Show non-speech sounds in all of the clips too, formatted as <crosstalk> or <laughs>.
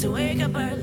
to wake up early,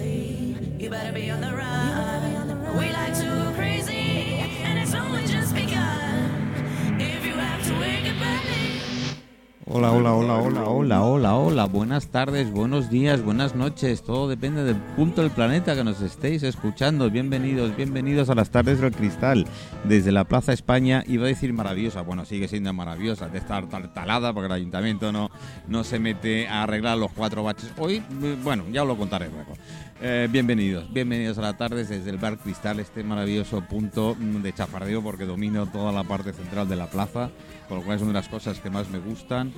Hola, hola, hola, hola, hola, hola, hola. Buenas tardes, buenos días, buenas noches. Todo depende del punto del planeta que nos estéis escuchando. Bienvenidos, bienvenidos a las tardes del cristal. Desde la Plaza España, iba a decir maravillosa. Bueno, sigue siendo maravillosa de estar talada porque el ayuntamiento no, no se mete a arreglar los cuatro baches. Hoy, eh, bueno, ya os lo contaré luego. Eh, bienvenidos, bienvenidos a la tarde desde el Bar Cristal, este maravilloso punto mm, de chafardeo porque domino toda la parte central de la plaza, con lo cual es una de las cosas que más me gustan.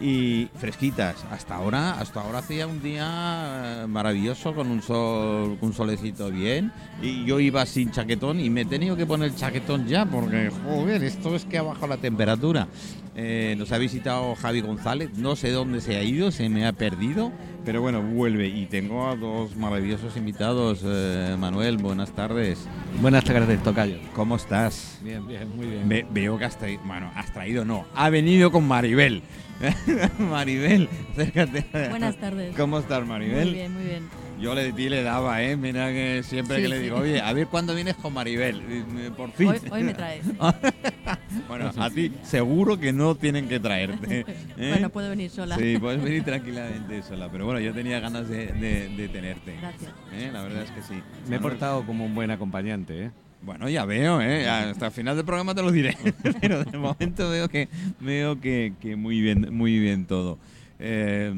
Y fresquitas, hasta ahora, hasta ahora hacía un día eh, maravilloso con un sol, un solecito bien. Y yo iba sin chaquetón y me he tenido que poner el chaquetón ya porque, joder, esto es que ha bajado la temperatura. Eh, nos ha visitado Javi González, no sé dónde se ha ido, se me ha perdido, pero bueno, vuelve y tengo a dos maravillosos invitados. Eh, Manuel, buenas tardes. Buenas tardes, Tocayo. ¿Cómo estás? Bien, bien, muy bien. Ve- veo que has traído, bueno, has traído no, ha venido con Maribel. <laughs> Maribel, acércate. Buenas tardes. ¿Cómo estás, Maribel? Muy bien, muy bien. Yo le di le daba, ¿eh? Mira que siempre Sí, que le digo, oye, a ver cuándo vienes con Maribel. Eh, Por fin. Hoy, hoy me traes. <laughs> bueno, a ti seguro que no tienen que traerte. ¿eh? Bueno, puedo venir sola. Sí, puedes venir tranquilamente sola. Pero bueno, yo tenía ganas de, de- de tenerte. Gracias. ¿eh? La verdad es que sí. Me he portado como un buen acompañante, ¿eh? Bueno, ya veo, ¿eh? Hasta el final del programa te lo diré. <laughs> <laughs> Pero de momento veo que veo que, que muy bien, muy bien todo. Eh,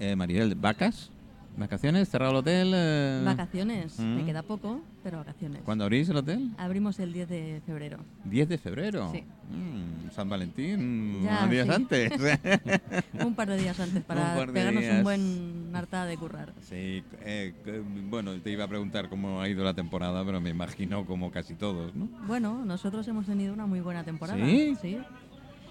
eh, Maribel, ¿vacas? ¿Vacaciones? ¿Cerrado el hotel? Eh, Vacaciones. Mm. Me queda poco, pero vacaciones. ¿Cuándo abrís el hotel? Abrimos el 10 de febrero. 10 de febrero. Sí. Mm, San Valentín, Ya, unos días sí. antes. <laughs> Un par de días antes <laughs> para pegarnos días. un buen hartada de currar. sí, eh, bueno, te iba a preguntar cómo ha ido la temporada, pero me imagino como casi todos, ¿no? Bueno, nosotros hemos tenido una muy buena temporada. ¿Sí? Sí.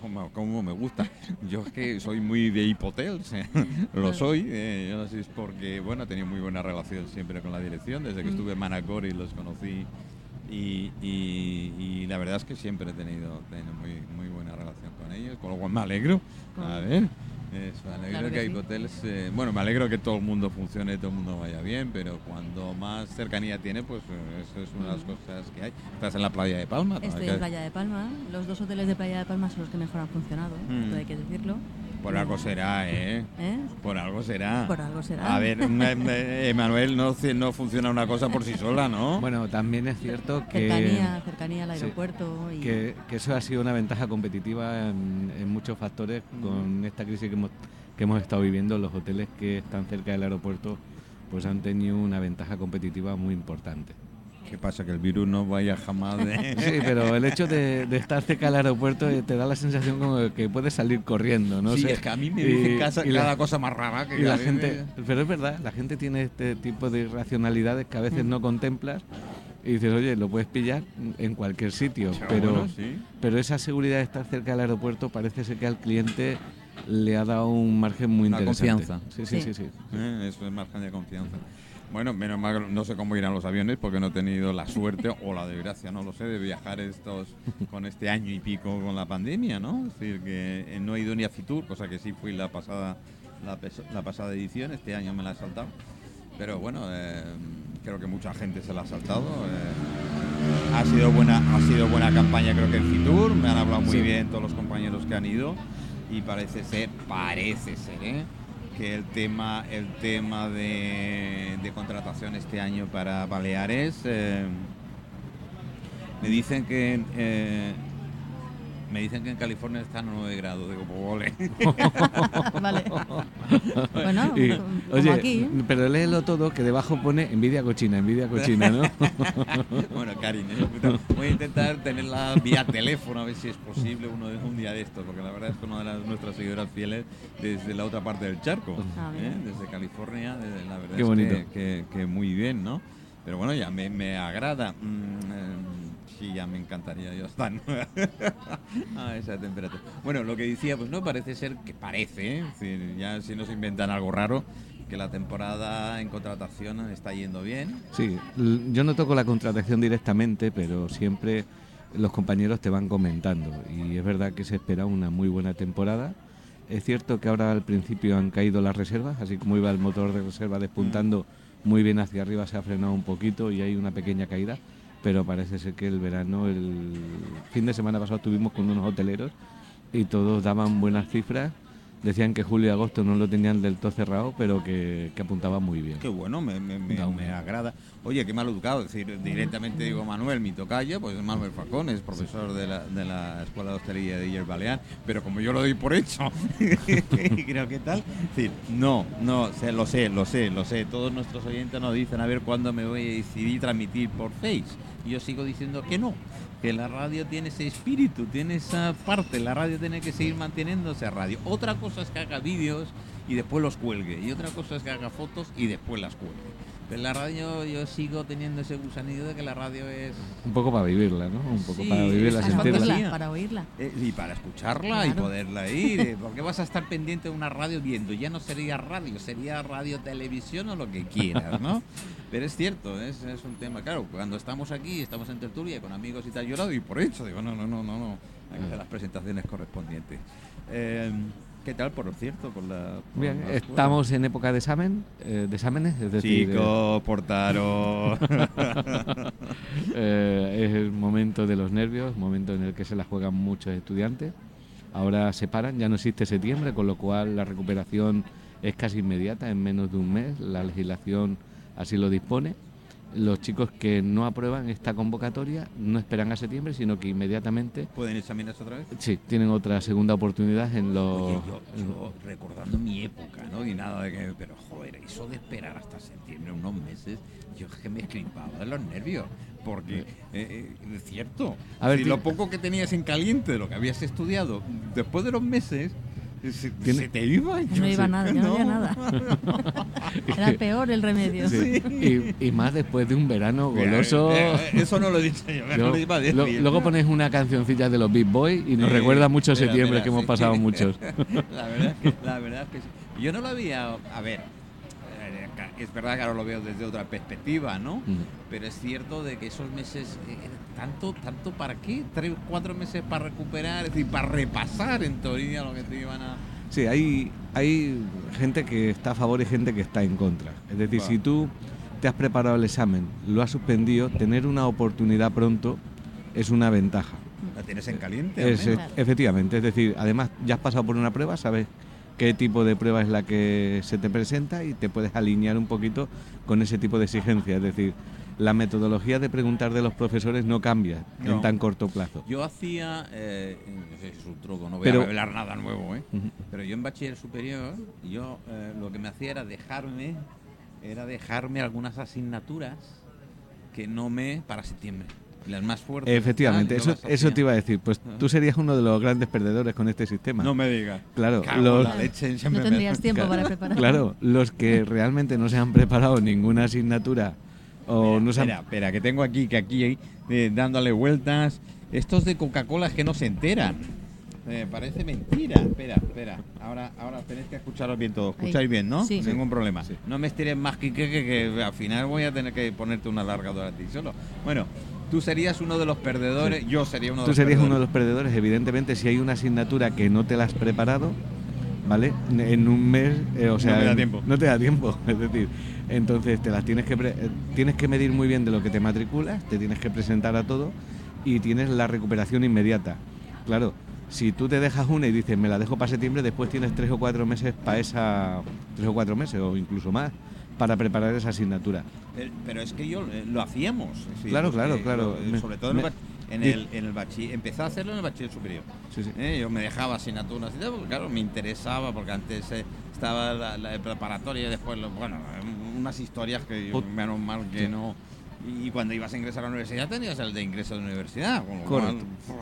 Como, como me gusta. <laughs> Yo es que soy muy de hipotels, <laughs> lo soy. eh, yo no sé si es porque, bueno, he tenido muy buena relación siempre con la dirección, desde que Mm. estuve en Manacor y los conocí. Y, y- y la verdad es que siempre he tenido, tenido muy, muy buena relación con ellos, con lo cual me alegro. A ver, eso, me alegro Claro que, que hay hoteles. eh, bueno, me alegro que todo el mundo funcione, todo el mundo vaya bien, pero cuando más cercanía tiene, pues eh, eso es una de las Mm. cosas que hay. Estás en la playa de Palma. Estoy en Playa de Palma. Los dos hoteles de Playa de Palma son los que mejor han funcionado, Mm. esto hay que decirlo. Por algo será, ¿eh? ¿Eh? Por algo será. Por algo será. A ver, <laughs> Emanuel, no, ci- no funciona una cosa por sí sola, ¿no? Bueno, también es cierto que, Cercanía, cercanía al Sí. aeropuerto. y... que, que eso ha sido una ventaja competitiva en, en muchos factores con esta crisis que hemos, que hemos estado viviendo. Los hoteles que están cerca del aeropuerto pues han tenido una ventaja competitiva muy importante. ¿Qué pasa? Que el virus no vaya jamás de... <laughs> Sí, pero el hecho de, de estar cerca del aeropuerto eh, te da la sensación como que puedes salir corriendo, ¿no? sí, sé. es que a mí me Y- dicen casa- y la- cada cosa más rara que Y la gente, me- pero es verdad, la gente tiene este tipo de irracionalidades que a veces Mm. no contemplas y dices, oye, lo puedes pillar en cualquier sitio, Pero pero, bueno, sí. pero esa seguridad de estar cerca del aeropuerto parece ser que al cliente le ha dado un margen muy Una interesante. confianza. Sí, sí, sí, Sí. sí. Eh, Eso es margen de confianza. Bueno, menos mal, no sé cómo irán los aviones porque no he tenido la suerte o la desgracia, no lo sé, de viajar estos con este año y pico con la pandemia, ¿no? Es decir, que eh, no he ido ni a Fitur, cosa que sí fui la pasada la, pasada edición, este año me la he saltado. Pero bueno, eh, creo que mucha gente se la ha saltado. eh. ha sido buena, ha sido buena campaña creo que en Fitur, me han hablado muy Sí. bien todos los compañeros que han ido y parece ser, parece ser, ¿eh? Que el tema, el tema de, de contratación este año para Baleares eh, me dicen que eh, me dicen que en California están a 9 grados, digo, pues. <laughs> Vale. bueno, Y, como oye, aquí. pero léelo todo, que debajo pone envidia cochina, envidia cochina, ¿no? <laughs> bueno, Karin, ¿eh? voy a intentar tenerla vía teléfono a ver si es posible uno de, un día de estos, porque la verdad es que una de las, nuestras seguidoras fieles desde la otra parte del charco, Ah, ¿eh? desde California, desde- la verdad Qué es bonito. Que, que- que muy bien, ¿no? Pero bueno, ya me, me agrada. Mm, eh, sí, ya me encantaría yo estar a esa temperatura. Bueno, lo que decía, pues no parece ser que parece, ¿eh? Ya si no se inventan algo raro, que la temporada en contratación está yendo bien. Sí, yo no toco la contratación directamente, pero siempre los compañeros te van comentando. Y es verdad que se espera una muy buena temporada Es cierto que ahora al principio han caído las reservas, así como iba el motor de reserva despuntando muy bien hacia arriba, se ha frenado un poquito y hay una pequeña caída, pero parece ser que el verano, el fin de semana pasado estuvimos con unos hoteleros y todos daban buenas cifras. Decían que julio y agosto no lo tenían del todo cerrado, pero que, que apuntaban muy bien. Qué bueno, me, me- me- No. me agrada. Oye, qué mal educado. Es decir, directamente digo Manuel, mi tocayo, pues es Manuel Falcón, es profesor de la, de la Escuela de Hostelería de Iller Balear, pero como yo lo doy por hecho, <laughs> creo que tal. Es decir, no, no, sé, lo sé, lo sé, lo sé. Todos nuestros oyentes nos dicen a ver cuándo me voy a decidir transmitir por Face. Yo sigo diciendo que no. Que la radio tiene ese espíritu, tiene esa parte, la radio tiene que seguir manteniéndose a radio. Otra cosa es que haga vídeos y después los cuelgue. Y otra cosa es que haga fotos y después las cuelgue. Pero la radio yo sigo teniendo ese gusanillo de que la radio es... Un poco para vivirla, ¿no? Un poco Sí, para vivirla, Para sentirla. oírla, para oírla. eh, y para escucharla y poderla ir. eh, ¿Por qué vas a estar pendiente de una radio viendo? Ya no sería radio, sería radio, televisión o lo que quieras, ¿no? <laughs> Pero es cierto, es, es un tema. Claro, cuando estamos aquí, estamos en tertulia con amigos y tal, yo lo doy por hecho. Digo, no, no, no, no, no. Hay que hacer las presentaciones correspondientes. Eh, ¿Qué tal, por cierto, con la. con Bien, la estamos en época de examen, eh, de exámenes, es decir, eh, Chicos, portaros. <laughs> eh, es el momento de los nervios, momento en el que se la juegan muchos estudiantes. Ahora se paran, ya no existe septiembre, con lo cual la recuperación es casi inmediata, en menos de un mes. La legislación así lo dispone. Los chicos que no aprueban esta convocatoria no esperan a septiembre, sino que inmediatamente ¿Pueden examinarse otra vez? sí, tienen otra segunda oportunidad en los... Oye, yo, yo recordando mi época, ¿no? Y nada de que. Pero joder, eso de esperar hasta septiembre, unos meses, yo es que me escripaba de los nervios. Porque eh, eh, es cierto. A ver, si lo poco que tenías en caliente de lo que habías estudiado, después de los meses, se, Tiene- se te iba. y No yo iba sé nada, no había nada. <laughs> Era peor el remedio. Sí, Y, y más después de un verano goloso. Eh, eh, Eso no lo he dicho yo, Yo- lo iba a decir. lo- luego pones una cancioncilla de los Big Boys y nos Sí, recuerda mucho mira, septiembre mira, que hemos sí. pasado muchos. <laughs> La verdad, es que, la verdad es que sí. Yo no lo había. A ver, es verdad que ahora lo veo desde otra perspectiva, ¿no? Mm. Pero es cierto de que esos meses. eh, ¿Tanto tanto para qué? ¿Tres, cuatro meses para recuperar? Es decir, para repasar en teoría lo que te iban a. Sí, hay, hay gente que está a favor y gente que está en contra. Es decir, si tú te has preparado el examen, lo has suspendido, tener una oportunidad pronto es una ventaja. La tienes en caliente. al Es, efectivamente, es decir, además ya has pasado por una prueba, sabes qué tipo de prueba es la que se te presenta y te puedes alinear un poquito con ese tipo de exigencia. Es decir, la metodología de preguntar de los profesores no cambia No. en tan corto plazo. Yo hacía, eh, no sé si es un truco, no voy Pero- a revelar nada nuevo, ¿eh? Pero yo en bachiller superior, yo eh, lo que me hacía era dejarme, era dejarme algunas asignaturas que no me para septiembre, las más fuertes. Efectivamente, no eso, eso te iba a decir. Pues tú serías uno de los grandes perdedores con este sistema. No me digas. Claro, Cago los- la leche, <laughs> No me- tendrías tiempo Claro, para preparar. Claro, los que realmente no se han preparado ninguna asignatura o no se han... Espera, espera, que tengo aquí, que aquí, eh, dándole vueltas. Estos de Coca-Cola que no se enteran. Eh, parece mentira. Espera, espera. Ahora, ahora tenéis que escucharos bien todo. Escucháis Ahí. bien, ¿no? Sí. Sin Ningún problema. Sí. No me estires más que, que, que, que al final voy a tener que ponerte una largadora a ti solo. Bueno, tú serías uno de los perdedores. Yo sería uno de Tú los serías uno de perdedores. los perdedores, evidentemente, si hay una asignatura que no te la has preparado, ¿vale? En un mes, eh, o sea, me da en- tiempo. no te da tiempo, <laughs> es decir, entonces te las tienes que pre- tienes que medir muy bien de lo que te matriculas, te tienes que presentar a todo y tienes la recuperación inmediata. Claro, si tú te dejas una y dices me la dejo para septiembre, después tienes tres o cuatro meses para esa tres o cuatro meses o incluso más para preparar esa asignatura. Pero, pero es que yo eh, lo hacíamos. decir, Claro, los claro, claro. lo- sobre todo en, el me- en el, en el bachiller. Empecé a hacerlo en el bachiller superior. Sí, sí. Eh, Yo me dejaba asignaturas y tal, porque claro, me interesaba, porque antes eh, estaba la, la de preparatoria y después, lo- bueno, unas historias que yo, menos mal que Sí. no. Y cuando ibas a ingresar a la universidad tenías el de ingreso a la universidad. Con lo Correcto. cual,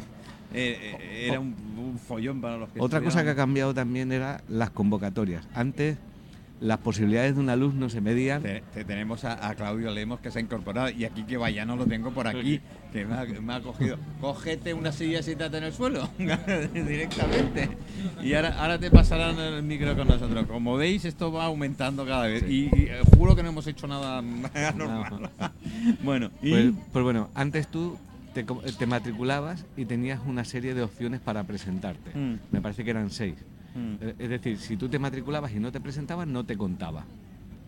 eh, eh, era un, un follón para los que Otra cosa que ha cambiado también era las convocatorias. Antes las posibilidades de un alumno se medían. Te, te tenemos a, a Claudio Lemos que se ha incorporado y aquí que vaya, no lo tengo por aquí, que me ha, me ha cogido. Cógete una silla y siéntate en el suelo <laughs> directamente. Y ahora, ahora te pasarán el micro con nosotros. Como veis, esto va aumentando cada vez. Sí. Y, y, eh, juro que no hemos hecho nada <laughs> normal. bueno, y Pues, pues bueno, antes tú te matriculabas y tenías una serie de opciones para presentarte. Mm. Me parece que eran seis. Mm. Eh, Es decir, si tú te matriculabas y no te presentabas, no te contaba.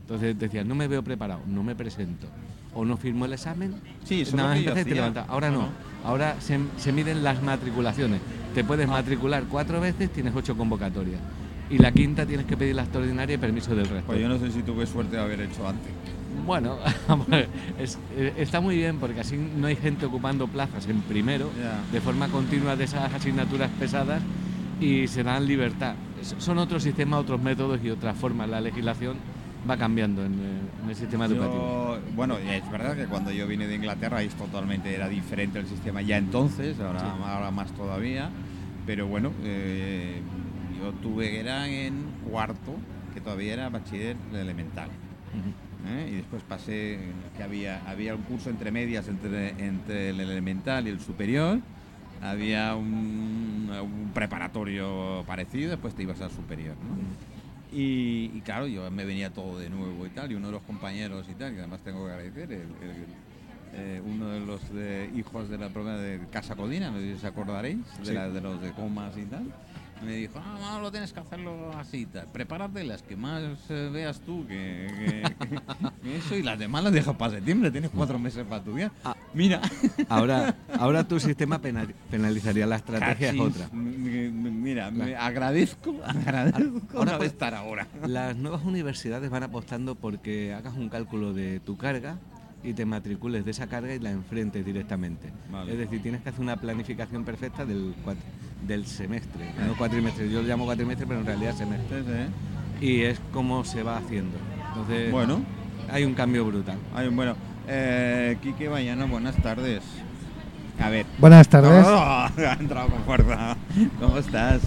Entonces decías, no me veo preparado, no me presento. O no firmo el examen, Sí, eso es nada más que yo te levantas. Ahora no, ahora se, se miden las matriculaciones. Te Ah. puedes matricular cuatro veces, tienes ocho convocatorias. Y la quinta tienes que pedir la extraordinaria y permiso del resto. Pues yo no sé si tuve suerte de haber hecho antes. Bueno, <laughs> es- eh, está muy bien porque así no hay gente ocupando plazas en primero de forma continua de esas asignaturas pesadas y se dan libertad. Son otros sistemas, otros métodos y otras formas. La legislación va cambiando en, eh, en el sistema educativo. Yo- bueno, es verdad que cuando yo vine de Inglaterra es totalmente era diferente el sistema ya entonces, ahora, Sí. ahora más todavía, pero bueno, eh, yo tuve era en cuarto, que todavía era bachiller elemental. ¿eh? Y después pasé, que había, había un curso entre medias entre, entre el elemental y el superior, había un, un preparatorio parecido, después te ibas al superior. ¿no? Y, y claro, yo me venía todo de nuevo y tal, y uno de los compañeros y tal, que además tengo que agradecer, el- el- eh, uno de los de- hijos de la propia de Casa Codina, no sé si os acordaréis, de, la- de los de comas y tal. Me dijo, no, no, lo tienes que hacerlo así, prepárate las que más eh, veas tú, que, que- que eso, y las demás las dejas para septiembre, tienes cuatro meses para estudiar. Ah. Mira, Ahora, <laughs> ahora tu sistema penal- penalizaría la estrategia es Cachis, otra. m- m- Mira, me agradezco, <laughs> agradezco Ahora no estar ahora. Las nuevas universidades van apostando porque hagas un cálculo de tu carga y te matricules de esa carga y la enfrentes directamente. Vale. Es decir, tienes que hacer una planificación perfecta del, del semestre, no cuatrimestre. Yo lo llamo cuatrimestre, pero en realidad semestre. Sí, sí. Y es como se va haciendo. Entonces, Bueno, hay un cambio brutal. hay un- bueno, eh, Quique Bayana, buenas tardes. A ver. Buenas tardes. Oh, <laughs> ha entrado con fuerza. ¿Cómo estás?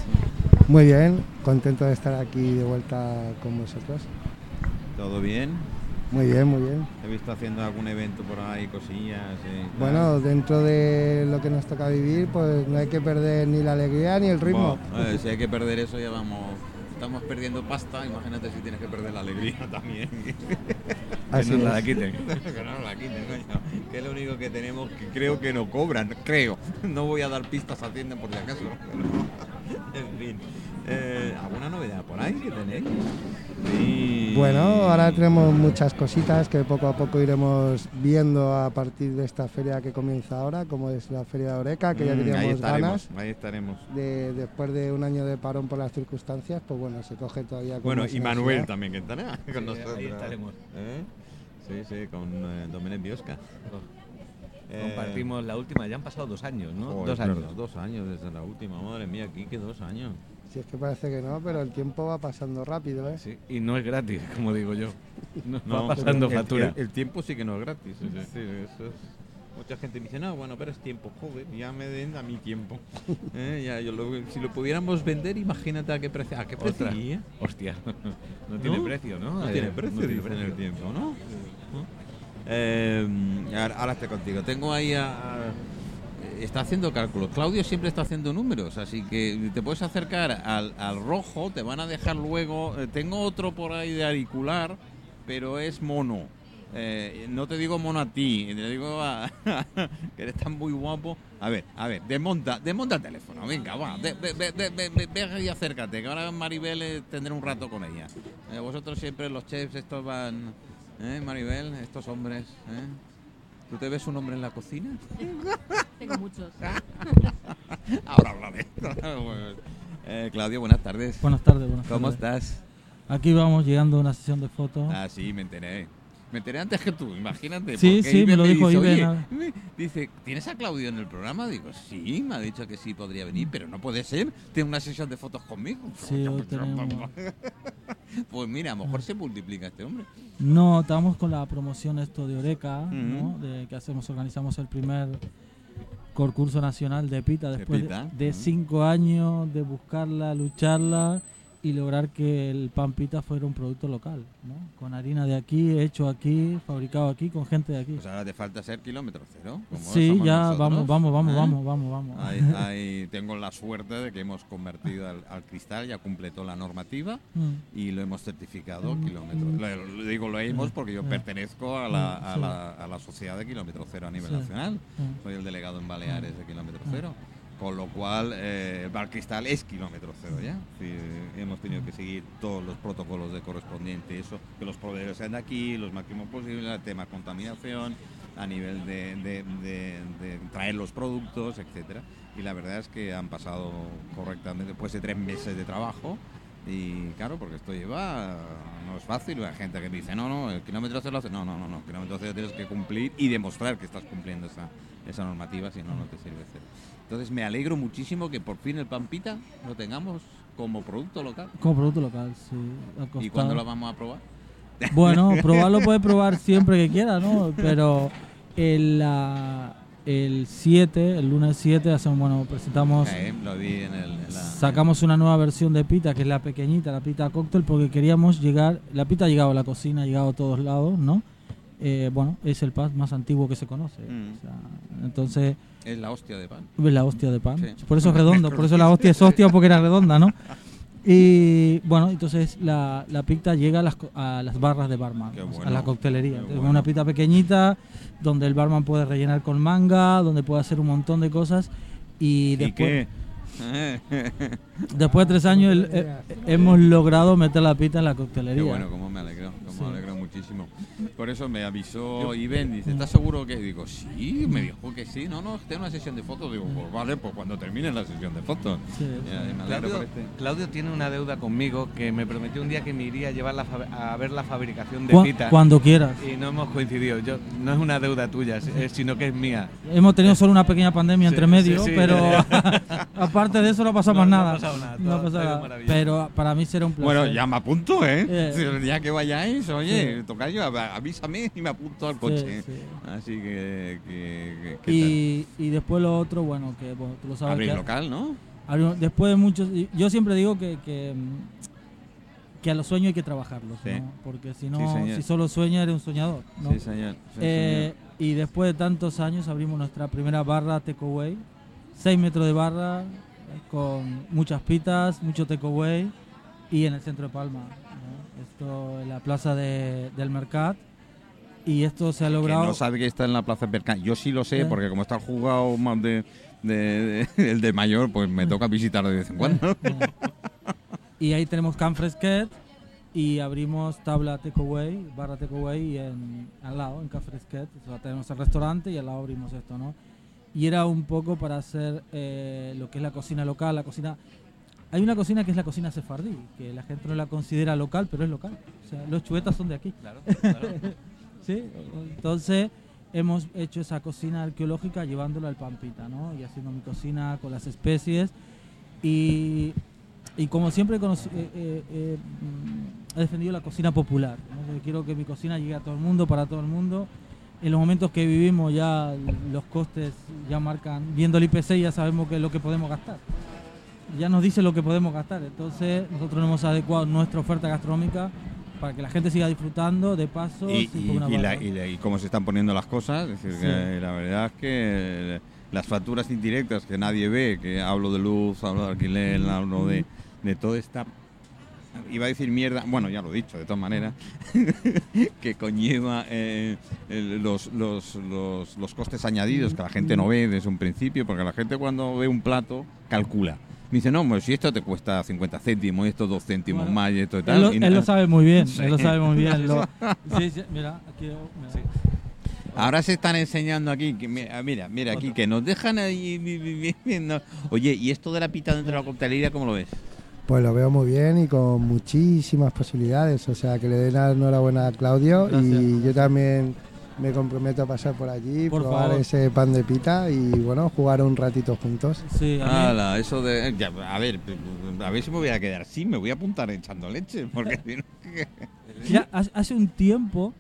Muy bien, contento de estar aquí de vuelta con vosotros. ¿Todo bien? Muy bien, muy bien. He visto haciendo algún evento por ahí, cosillas. tal. Bueno, dentro de lo que nos toca vivir, pues no hay que perder ni la alegría ni el ritmo. Bueno, eh, si hay que perder eso, ya vamos. Estamos perdiendo pasta, imagínate si tienes que perder la alegría <laughs> también. Así que nos la es. quiten. <laughs> que no nos la quiten, coño. Que es lo único que tenemos que creo que no cobran, creo. No voy a dar pistas a Hacienda por si acaso. <laughs> en fin. Eh, ¿Alguna novedad por ahí que tenéis? Bueno, ahora tenemos muchas cositas que poco a poco iremos viendo a partir de esta feria que comienza ahora, como es la feria de Oreca, que ya Mm, ahí teníamos estaremos, ganas. ahí estaremos. De, después de un año de parón por las circunstancias, pues bueno, se coge todavía con Bueno, y Manuel también que estará con Sí, nosotros. ahí estaremos. ¿Eh? Sí, sí, con eh, Domenech Biosca. Eh, Compartimos la última, ya han pasado dos años, ¿no? joder, dos años. dos años desde la última, madre mía, aquí que dos años. Si es que parece que no, pero el tiempo va pasando rápido, ¿eh? Sí, y no es gratis, <laughs> como digo yo. No, va pasando el- factura. El, el tiempo sí que no es gratis. Eso es- mucha gente me dice, no, bueno, pero es tiempo, joder, ya me den a mi tiempo. <laughs> Eh, ya, yo lo- si lo pudiéramos vender, imagínate a qué precio. ¿A qué precio? Hostia, <laughs> no tiene ¿No? precio, ¿no? No Eh, tiene precio, tiene dicen el tiempo, ¿no? Eh, ahora, ahora estoy contigo. Tengo ahí a, a- Está haciendo cálculos. Claudio siempre está haciendo números, así que te puedes acercar al, al rojo, te van a dejar luego... eh, tengo otro por ahí de auricular, pero es mono. Eh, no te digo mono a ti, te digo a, <laughs> que eres tan muy guapo. A ver, a ver, desmonta, desmonta el teléfono, venga, va, ve, y acércate, que ahora Maribel eh, tendré un rato con ella. Vosotros siempre los chefs estos van, ¿eh, Maribel? Estos hombres, ¿eh? ¿Tú te ves un hombre en la cocina? <laughs> Tengo muchos. <laughs> Ahora hablaré. <laughs> eh, Claudio, buenas tardes. Buenas tardes, buenas ¿Cómo tardes. estás? Aquí vamos llegando a una sesión de fotos. Ah, sí, me enteré. Me enteré antes que tú, imagínate. Sí, porque sí, me lo dijo dice, dice, ¿tienes a Claudio en el programa? Digo, sí, me ha dicho que sí podría venir, pero no puede ser. Tiene una sesión de fotos conmigo. Sí, tenemos- <laughs> Pues mira, a lo mejor se multiplica este hombre. No, estamos con la promoción esto de Oreca, ¿no? De que hacemos, organizamos el primer concurso nacional de pita De después de- cinco años de buscarla, lucharla y lograr que el pan pita fuera un producto local, ¿no? con harina de aquí, hecho aquí, fabricado aquí, con gente de aquí. Pues ahora te falta ser kilómetro cero. como sí, ya nosotros, vamos, vamos, vamos, ¿eh? vamos, vamos, vamos. Ahí, ahí tengo la suerte de que hemos convertido al, al cristal, ya completó la normativa Mm. y lo hemos certificado Mm, kilómetro. mm. Lo, lo digo lo hemos porque yo pertenezco a la, a, la, a la sociedad de kilómetro cero a nivel Sí. nacional. Soy el delegado en Baleares de kilómetro cero. Con lo cual, eh, el Bar Cristal es kilómetro cero ya. Hemos tenido que seguir todos los protocolos de correspondiente, eso, que los proveedores sean de aquí, los máximos posibles, el tema contaminación, a nivel de, traer los productos, etcétera. Y la verdad es que han pasado correctamente después de tres meses de trabajo. Y claro, porque esto lleva, no es fácil, hay gente que me dice, no, no, el kilómetro cero hace. No, no, no, no, el kilómetro cero tienes que cumplir y demostrar que estás cumpliendo esa, esa normativa, si no, no te sirve cero. Entonces me alegro muchísimo que por fin el Pampita lo tengamos como producto local. Como producto local, sí. ¿Y cuándo lo vamos a probar? Bueno, <laughs> probarlo puede probar siempre que quiera, ¿no? Pero el, la- el 7, el lunes 7, hacemos, bueno, presentamos, Eh, lo vi en, el, en la... sacamos una nueva versión de pita, que es la pequeñita, la pita cóctel, porque queríamos llegar, la pita ha llegado a la cocina, ha llegado a todos lados, ¿no? Eh, bueno, es el pan más antiguo que se conoce. Mm. o sea, entonces, Es la hostia de pan. es la hostia de pan. Sí. Por eso es redondo, por eso la hostia es hostia porque era redonda, ¿no? <laughs> Y bueno, entonces la, la pita llega a las, co- a las barras de barman, a la coctelería. Entonces, bueno. Una pita pequeñita donde el barman puede rellenar con manga, donde puede hacer un montón de cosas. Y ¿Y después, qué? <laughs> después de tres años el- eh, hemos logrado meter la pita en la Qué coctelería. bueno, como me alegro, como Sí. me alegro muchísimo. Por eso me avisó Iben, dice, ¿estás seguro que? Digo, sí, me dijo que sí. No, no, tengo una sesión de fotos. Digo, pues vale, pues cuando termine la sesión de fotos. Sí. Alegro Claudio, este. Claudio tiene una deuda conmigo que me prometió un día que me iría a llevar la a ver la fabricación de Cu- pita. cuando quieras. Y no hemos coincidido. Yo, no es una deuda tuya, sino que es mía. Hemos tenido solo una pequeña pandemia Sí, entre medio, sí, sí. pero <laughs> <laughs> aparte de eso no pasamos No, no ha nada. pasado nada, No nada. Pero para mí será un placer. Bueno, ya me apunto, ¿eh? Eh. <laughs> Sí, Ya que vayáis, oye, Sí. tocayo, av- avísame y me apunto al coche. sí. Así que, que, que- que Y, y después lo otro, bueno, que bueno, tú lo sabes. abrir que- local, ¿no? después de muchos. Yo siempre digo que, que, que a los sueños hay que trabajarlos, Sí. ¿no? Porque si no, señor. si solo sueña, eres un soñador, ¿no? Sí, señor. sí, Eh, y después de tantos años abrimos nuestra primera barra takeaway. 6 metros de barra, con muchas pitas, mucho takeaway y en el centro de Palma. ¿no? Esto en la plaza de- del Mercat. Y esto se ha logrado. Que no sabe que está en la Plaza Percan. Yo sí lo sé, Eh. porque como está jugado más de, de- de- el de mayor, pues me toca visitar de vez en cuando. Eh, y ahí tenemos Can Fresquet y abrimos tabla takeaway, barra takeaway en, al lado, en Can Fresquet. O sea, tenemos el restaurante y al lado abrimos esto, ¿no? Y era un poco para hacer eh, lo que es la cocina local, la cocina... Hay una cocina que es la cocina sefardí, que la gente no la considera local, pero es local. O sea, los chuetas son de aquí. <laughs> Claro, ¿sí? Entonces hemos hecho esa cocina arqueológica llevándola al Pampita, ¿no? Y haciendo mi cocina con las especies. Y, y como siempre he, eh, eh, eh, mm, he defendido la cocina popular. quiero que mi cocina llegue a todo el mundo, para todo el mundo. En los momentos que vivimos ya los costes ya marcan, viendo el IPC ya sabemos qué es lo que podemos gastar. Ya nos dice lo que podemos gastar. Entonces nosotros hemos adecuado nuestra oferta gastronómica para que la gente siga disfrutando de paso. y, y- y la- la- y cómo se están poniendo las cosas. Es decir, Sí. que la verdad es que las facturas indirectas que nadie ve, que hablo de luz, hablo de alquiler, hablo de, de toda esta. Iba a decir mierda, bueno, ya lo he dicho de todas maneras, <laughs> que conlleva eh, los, los, los, los costes añadidos que la gente no ve desde un principio, porque la gente cuando ve un plato calcula. Dice, no, pues si esto te cuesta 50 céntimos, y esto dos céntimos Bueno, más, y esto y Él tal. lo, y él lo sabe muy bien, <laughs> Sí. él lo sabe muy bien. lo- <laughs> sí, sí, mira, aquí, mira. Ahora se están enseñando aquí, que mira, mira, mira aquí, que nos dejan ahí. Oye, ¿y esto de la pita dentro de la coctelería cómo lo ves? Pues lo veo muy bien y con muchísimas posibilidades. O sea, que le den la enhorabuena a Claudio Gracias. y yo también me comprometo a pasar por allí, Por probar favor. ese pan de pita y bueno, jugar un ratito juntos. Sí, Ala, eso de. ya, a ver, a ver si me voy a quedar así, me voy a apuntar echando leche, porque si no. <laughs> Mira, hace- un tiempo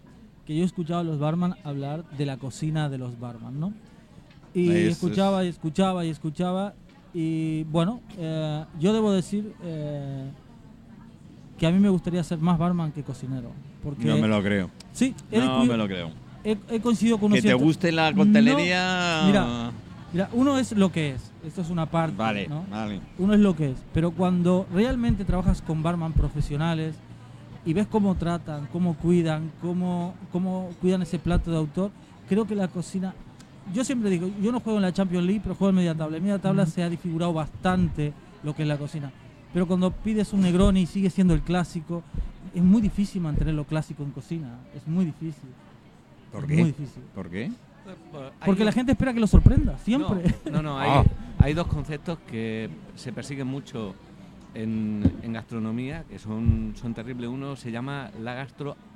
que yo he escuchado a los barman hablar de la cocina de los barman, ¿no? Y Es- escuchaba y escuchaba y escuchaba. Y bueno, eh, yo debo decir eh, que a mí me gustaría ser más barman que cocinero. Porque, No me lo creo. Sí, he, No me lo creo. he- he coincidido con Que te guste la coctelería. No, mira, Mira, uno es lo que es. Esto es una parte. Vale, ¿no? vale. Uno es lo que es. Pero cuando realmente trabajas con barman profesionales y ves cómo tratan, cómo cuidan, cómo, cómo cuidan ese plato de autor, creo que la cocina yo siempre digo, yo no juego en la Champions League, pero juego en media tabla. En media tabla se ha disfigurado bastante lo que es la cocina. Pero cuando pides un Negroni y sigue siendo el clásico, es muy difícil mantener lo clásico en cocina. Es muy difícil. ¿Por es qué? Muy difícil. ¿Por qué? Porque la gente espera que lo sorprenda, siempre. No, no, no, hay, Ah. hay dos conceptos que se persiguen mucho en, en gastronomía, que son, son terribles. Uno se llama la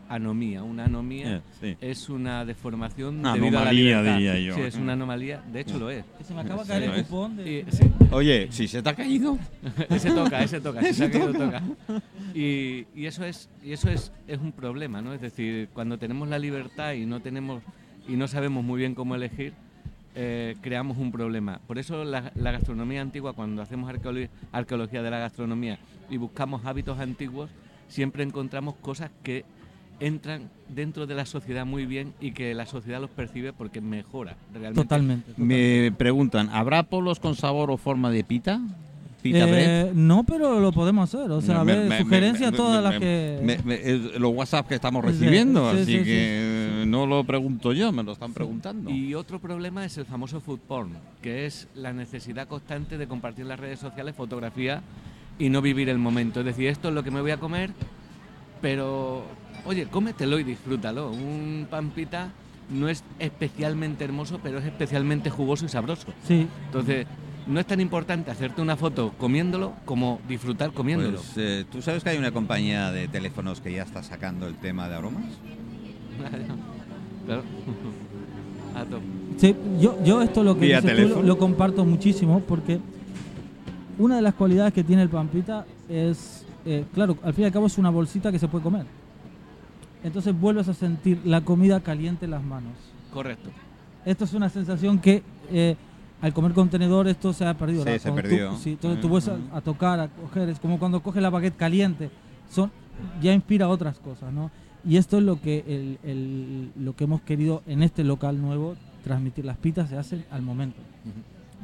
gastroanomía. Una anomía Eh, sí. es una deformación Una debido a la anomalía, diría yo. Sí, es una anomalía. De hecho, lo es. Que se me acaba de Sí, caer el es. cupón de... Y- sí, Oye, si se te ha caído. <laughs> ese toca, ese toca, si se ha caído, toca. Y, y eso es y eso es, es un problema, ¿no? Es decir, cuando tenemos la libertad y no tenemos y no sabemos muy bien cómo elegir, eh, creamos un problema. Por eso la, la gastronomía antigua, cuando hacemos arqueolo- arqueología de la gastronomía y buscamos hábitos antiguos, siempre encontramos cosas que entran dentro de la sociedad muy bien y que la sociedad los percibe porque mejora realmente. Totalmente. Me preguntan, ¿habrá polos con sabor o forma de pita? ¿Pita? Eh, no, pero lo podemos hacer. O sea, a ver, me- sugerencias me- todas me- las que... me- me- es los WhatsApp que estamos recibiendo, sí, así sí, sí. que no lo pregunto yo, me lo están preguntando. Y otro problema es el famoso food porn, que es la necesidad constante de compartir en las redes sociales fotografía y no vivir el momento. Es decir, esto es lo que me voy a comer, pero oye, cómetelo y disfrútalo. Un pan pita no es especialmente hermoso, pero es especialmente jugoso y sabroso. Sí, Entonces, no es tan importante hacerte una foto comiéndolo como disfrutar comiéndolo. Pues, eh, ¿Tú sabes que hay una compañía de teléfonos que ya está sacando el tema de aromas? Claro. <laughs> A. Sí, yo, yo esto lo que Vía dices tú lo, teléfono. lo comparto muchísimo porque una de las cualidades que tiene el pampita es, eh, claro, al fin y al cabo es una bolsita que se puede comer. Entonces vuelves a sentir la comida caliente en las manos. Correcto. Esto es una sensación que eh, al comer contenedor esto se ha perdido. Sí, se Cuando tú- perdió. sí, entonces tú Mm, vuelves a, mm. a tocar, a coger, es como cuando coges la baguette caliente. Son, ya inspira otras cosas, ¿no? Y esto es lo que, el, el- lo que hemos querido en este local nuevo transmitir. Las pitas se hacen al momento.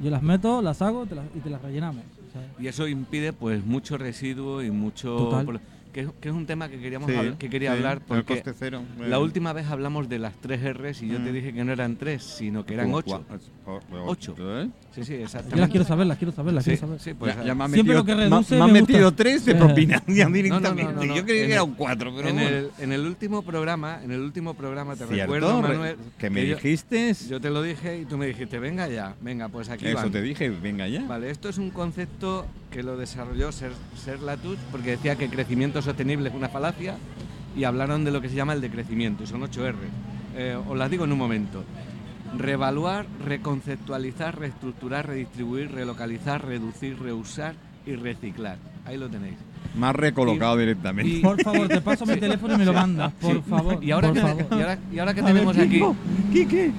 Yo las meto, las hago te las- y te las rellenamos. Y eso impide pues mucho residuo y mucho... Total. que, es- que es un tema que queríamos Sí, que quería sí, hablar el porque coste cero. la Eh, última vez hablamos de las tres R's y yo te Mm. dije que no eran tres, sino que eran ocho. Ocho. ¿eh? Sí, sí, yo exactamente. las quiero saber, las quiero saber, las Sí, quiero saber. sí, pues, ya, ya me han Siempre metido, lo que reduce me han me metido tres de <laughs> propina directamente. no, no, no. Yo creía que eran el- cuatro, pero en, bueno. el, en el último programa, en el último programa te Cierto, recuerdo, re- Manuel, que me dijiste. Yo te lo dije y tú me dijiste, venga ya, venga, pues aquí Eso van. te dije, venga ya. Vale, esto es un concepto que lo desarrolló Ser, Ser Latouche porque decía que crecimiento sostenible es una falacia y hablaron de lo que se llama el decrecimiento, y son 8 R. Eh, os las digo en un momento. Reevaluar, reconceptualizar, reestructurar, redistribuir, relocalizar, reducir, reusar y reciclar. Ahí lo tenéis. Más recolocado directamente. y- Por favor, te paso mi teléfono y me lo mandas, por Sí. favor. <laughs> Y ahora, por que, favor. y ahora, y ahora que A ver, tenemos aquí... Quique.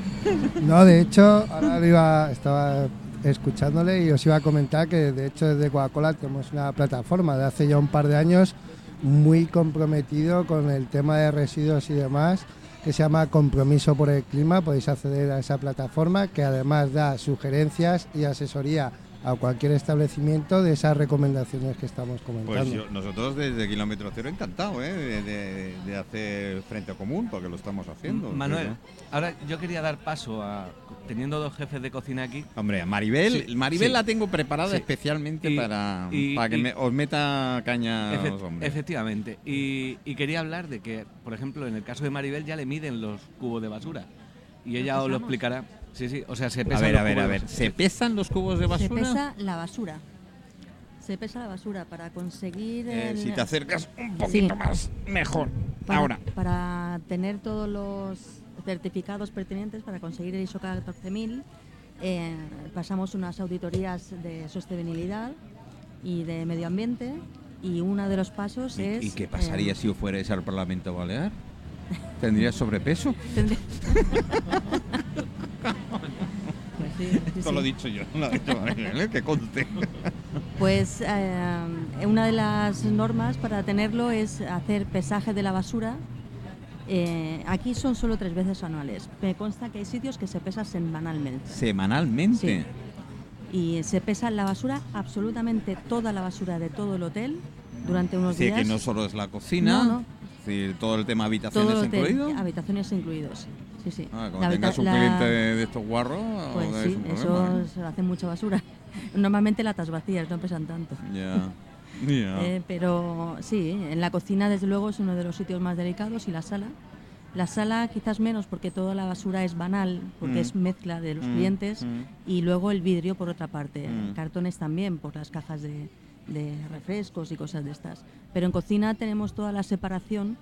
No, de hecho, ahora lo iba, estaba escuchándole y os iba a comentar que de hecho desde Coca-Cola tenemos una plataforma de hace ya un par de años muy comprometido con el tema de residuos y demás que se llama Compromiso por el Clima. Podéis acceder a esa plataforma que además da sugerencias y asesoría a cualquier establecimiento de esas recomendaciones que estamos comentando. Pues yo- nosotros desde Kilómetro Cero encantado ¿eh? de, de- de hacer frente común, porque lo estamos haciendo. Manuel, ahora yo quería dar paso a... Teniendo dos jefes de cocina aquí. Hombre, a Maribel, Sí, Maribel sí. la tengo preparada Sí. especialmente Y- para, y- para que y- me- os meta caña Efe- los hombres. efectivamente. Y, y quería hablar de que, por ejemplo, en el caso de Maribel ya le miden los cubos de basura. Y ella os lo explicará. Sí, sí, o sea, se A pesan ver, los a ver, cubos a ver. ¿Se pesan los cubos de Se basura? pesa la basura. Se pesa la basura para conseguir. Eh, el- si te acercas un poquito Sí. más, mejor. para, Ahora. para tener todos los certificados pertinentes para conseguir el ISO 14000, eh, pasamos unas auditorías de sostenibilidad y de medio ambiente y uno de los pasos ¿Y, es... y qué pasaría eh, si fuerais al Parlamento Balear? ¿Tendrías sobrepeso? <laughs> Pues sí, sí, Esto sí. lo he dicho yo, no lo ha dicho Maribel, ¿eh? que conste. <laughs> Pues eh, una de las normas para tenerlo es hacer pesaje de la basura. Eh, aquí son solo tres veces anuales. Me consta que hay sitios que se pesan semanalmente. Semanalmente. Sí. Y se pesa la basura, absolutamente toda la basura de todo el hotel durante unos decir, días. que no solo es la cocina, No, no. todo el tema todo habitaciones el hotel, incluido. habitaciones incluidos. Sí, sí. Ah, La cuando tengas un la- cliente de, de estos guarros, Pues es sí, problema, ¿eh? esos hacen mucha basura. <laughs> Normalmente latas vacías, no pesan tanto. <laughs> Ya. Eh, pero sí, en la cocina desde luego es uno de los sitios más delicados y la sala. La sala quizás menos porque toda la basura es banal, porque Mm. es mezcla de los Mm, clientes mm. y luego el vidrio por otra parte, cartones también por las cajas de, de refrescos y cosas de estas. Pero en cocina tenemos toda la separación,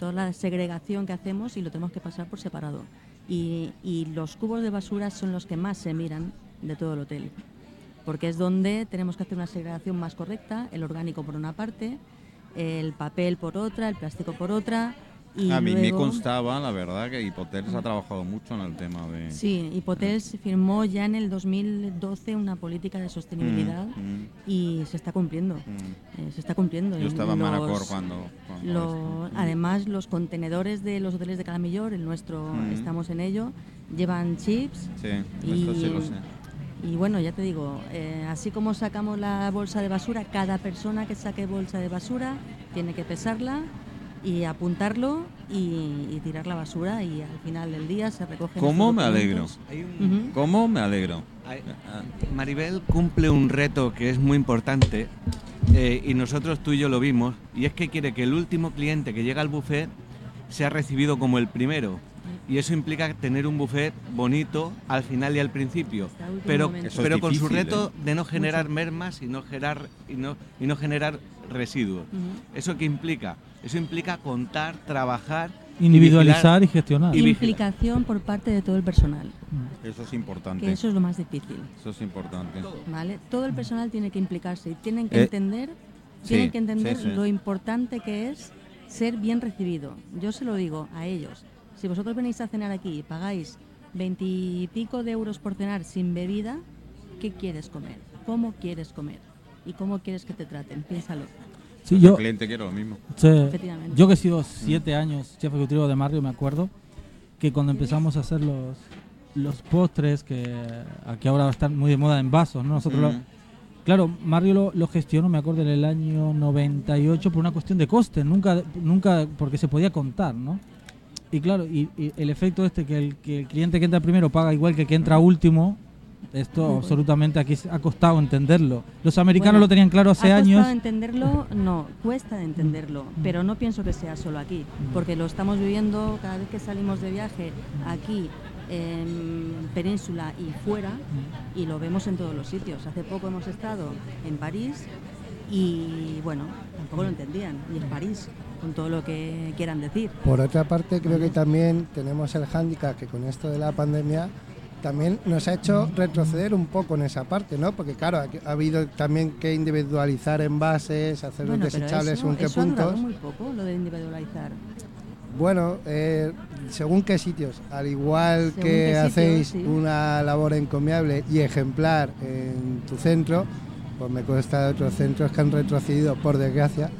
toda la segregación que hacemos y lo tenemos que pasar por separado. Y, y los cubos de basura son los que más se miran de todo el hotel porque es donde tenemos que hacer una segregación más correcta, el orgánico por una parte, el papel por otra, el plástico por otra. Y a mí me constaba, la verdad, que Hipotels ha trabajado mucho en el tema de... Sí, Hipotels firmó ya en el 2012 una política de sostenibilidad Mm, y se está cumpliendo. mm. eh, se está cumpliendo. Yo Y estaba en Manacor cuando... cuando lo- esto. además, los contenedores de los hoteles de Calamillor, el nuestro, Mm. estamos en ello, llevan chips, Sí, esto sí lo sé. Y bueno, ya te digo, eh, así como sacamos la bolsa de basura, cada persona que saque bolsa de basura tiene que pesarla y apuntarlo y, y tirar la basura y al final del día se recogen. ¿Cómo me alegro? ¿Cómo me alegro? Maribel cumple un reto que es muy importante eh, y nosotros tú y yo lo vimos y es que quiere que el último cliente que llega al buffet sea recibido como el primero y eso implica tener un buffet bonito al final y al principio pero, es pero con su reto ¿eh? de no generar Mucho. mermas y no generar y no, y no generar residuos eso qué implica eso implica contar trabajar y Individualizar y gestionar. Y. Implicación por parte de todo el personal, Eso es importante. que eso es lo más difícil. Eso es importante. ¿vale? Todo el personal tiene que implicarse y tienen que Eh, entender, sí, tienen que entender sí, sí. lo importante que es ser bien recibido. Yo se lo digo a ellos. Si vosotros venís a cenar aquí y pagáis veintipico de euros por cenar sin bebida, ¿qué quieres comer? ¿Cómo quieres comer? ¿Y cómo quieres que te traten? Piénsalo. Sí, El yo, cliente quiere lo mismo. sí, Efectivamente. yo que he sido siete años chef ejecutivo de Mario, me acuerdo que cuando empezamos a hacer los, los postres, que aquí ahora están muy de moda en vasos, ¿no? Nosotros lo-. Claro, Mario lo, lo gestionó, me acuerdo, en el año 98 por una cuestión de coste, nunca, nunca porque se podía contar, ¿no? Y claro, y, y el efecto este que el, que el cliente que entra primero paga igual que el que entra último, esto absolutamente aquí ha costado entenderlo. Los americanos Bueno, lo tenían claro hace ¿Ha años. costado entenderlo? No, cuesta de entenderlo, pero no pienso que sea solo aquí, porque lo estamos viviendo cada vez que salimos de viaje aquí en Península y fuera, y lo vemos en todos los sitios. Hace poco hemos estado en París y bueno, tampoco lo entendían, y en París, con todo lo que quieran decir. Por otra parte, creo que también tenemos el hándicap que con esto de la pandemia también nos ha hecho retroceder un poco en esa parte, ¿no? Porque claro, ha ha habido también que individualizar envases, hacer Bueno, los desechables eso, qué eso ha puntos. muy poco, lo de individualizar. Bueno, eh, según qué sitios, al igual Según que hacéis sí. una labor encomiable y ejemplar en tu centro, pues me consta de otros centros que han retrocedido, por desgracia.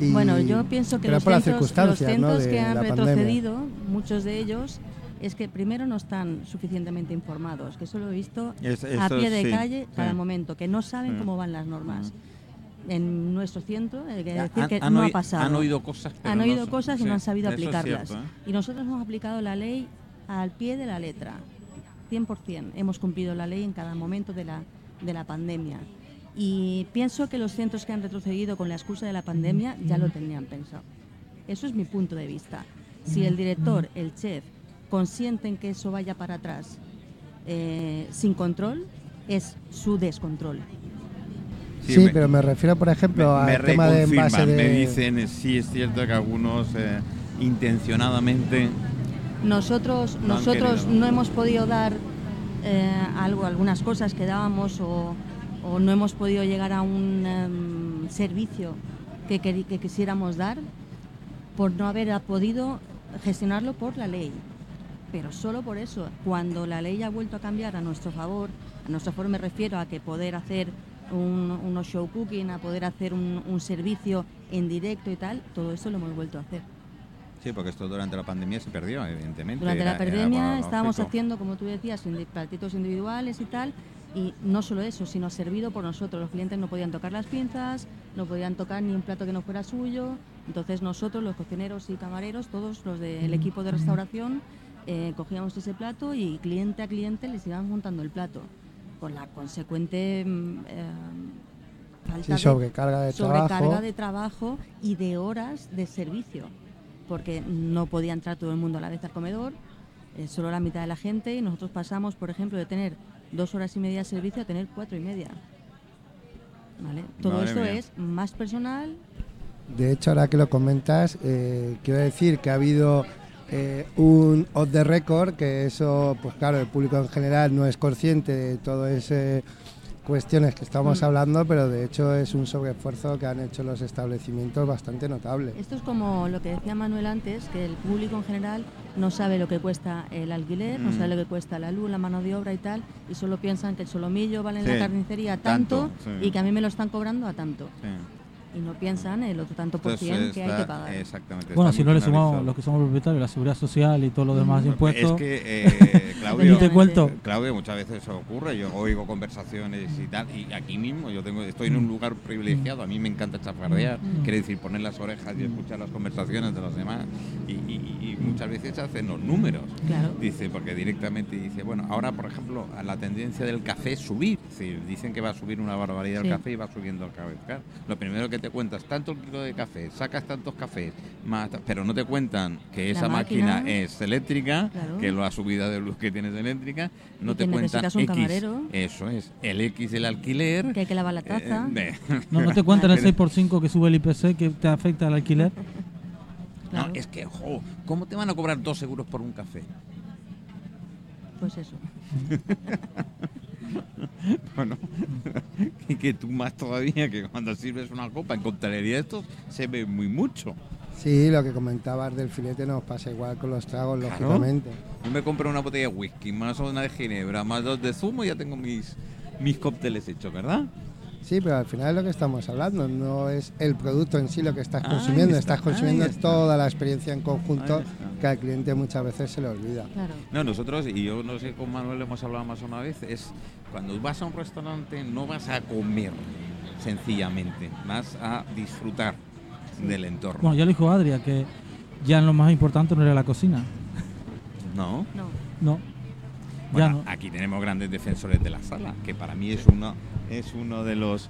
Y Bueno, yo pienso que los centros, que han pandemia. retrocedido, muchos de ellos, es que primero no están suficientemente informados, que eso lo he visto Es- a pie de sí, calle cada sí. momento, que no saben Mm. cómo van las normas. En nuestro centro, hay que decir Han- que han no ha pasado. Han oído cosas, pero Han no oído son- cosas y sí, no han sabido aplicarlas. cierto, ¿eh? Y nosotros hemos aplicado la ley al pie de la letra, 100%. Hemos cumplido la ley en cada momento de la, de la pandemia. Y pienso que los centros que han retrocedido con la excusa de la pandemia ya lo tenían pensado. Eso es mi punto de vista. Si el director, el chef, consienten que eso vaya para atrás eh, sin control, es su descontrol. Sí, Sí, me- pero me refiero, por ejemplo, me, me al tema de envase de... me dicen, sí es cierto que algunos eh, intencionadamente Nosotros, No nosotros querido. no hemos podido dar eh, algo, algunas cosas que dábamos o, o no hemos podido llegar a un em, servicio que, queri- que quisiéramos dar por no haber podido gestionarlo por la ley. Pero solo por eso, cuando la ley ha vuelto a cambiar a nuestro favor, a nuestro favor me refiero a que poder hacer un, unos show cooking, a poder hacer un, un servicio en directo y tal, todo eso lo hemos vuelto a hacer. Sí, porque esto durante la pandemia se perdió, evidentemente. Durante la era- pandemia lógico. estábamos haciendo, como tú decías, platitos individuales y tal, y no solo eso, sino servido por nosotros. Los clientes no podían tocar las pinzas, no podían tocar ni un plato que no fuera suyo. Entonces nosotros, los cocineros y camareros, todos los del equipo de restauración, eh, cogíamos ese plato y cliente a cliente les iban montando el plato, con la consecuente mm, eh, falta Sí, de- sobrecarga de sobrecarga trabajo. de trabajo y de horas de servicio, porque no podía entrar todo el mundo a la vez al comedor, eh, solo la mitad de la gente, y nosotros pasamos, por ejemplo, de tener dos horas y media de servicio a tener cuatro y media. ¿Vale? Todo Madre esto mía. es más personal, De hecho, ahora que lo comentas, eh, quiero decir que ha habido eh, un off the record, que eso, pues claro, el público en general no es consciente de todas esas cuestiones que estamos Mm. hablando, pero de hecho es un sobreesfuerzo que han hecho los establecimientos bastante notable. Esto es como lo que decía Manuel antes, que el público en general no sabe lo que cuesta el alquiler, no Mm. sabe lo que cuesta la luz, la mano de obra y tal, y solo piensan que el solomillo vale en Sí, la carnicería tanto, tanto, sí. y que a mí me lo están cobrando a tanto. Sí. Y no piensan el otro tanto por cien que hay que pagar. Exactamente. Bueno, si no le sumamos los que somos propietarios, la seguridad social y todos los demás impuestos. Es que, eh, <laughs> Claudio, Ni te cuento. Claudio, muchas veces eso ocurre. Yo oigo conversaciones y tal, y aquí mismo yo tengo, estoy en un lugar privilegiado. A mí me encanta chafardear, Mm. quiere decir poner las orejas y escuchar las conversaciones de los demás. Y, y- y muchas veces se hacen los números. Claro. Dice, porque directamente dice, bueno, ahora por ejemplo, a la tendencia del café es subir. Decir, dicen que va a subir una barbaridad Sí. el café y va subiendo el café. Lo primero que te cuentas, tanto el kilo de café, sacas tantos cafés, más, pero no te cuentan que esa máquina, máquina. es eléctrica, Claro. que la subida de luz que tienes eléctrica, no Y te que cuentan X. camarero. Eso es, el X del alquiler. Que hay que lavar la taza. eh, No, no te cuentan el <laughs> Pero- 6x5 que sube el IPC que te afecta al alquiler. No, es que, jo, ¿cómo te van a cobrar dos euros por un café? Pues eso. <laughs> <laughs> Bueno, y que tú más todavía que cuando sirves una copa en coctelería esto se ve muy mucho. Sí, lo que comentabas del filete nos pasa igual con los tragos, Claro. lógicamente. Yo me compro una botella de whisky, más una de ginebra, más dos de zumo y ya tengo mis, mis cócteles hechos, ¿verdad? Sí, pero al final es lo que estamos hablando, no es el producto en sí lo que estás Ahí consumiendo, está, estás consumiendo está. toda la experiencia en conjunto que al cliente muchas veces se le olvida. Claro. No, nosotros, y yo no sé con Manuel hemos hablado más una vez, es cuando vas a un restaurante no vas a comer sencillamente, vas a disfrutar del entorno. Bueno, ya lo dijo Adria, que ya lo más importante no era la cocina. ¿No? No. No. Ya Bueno, no. aquí tenemos grandes defensores de la sala, que para mí es uno, es uno de los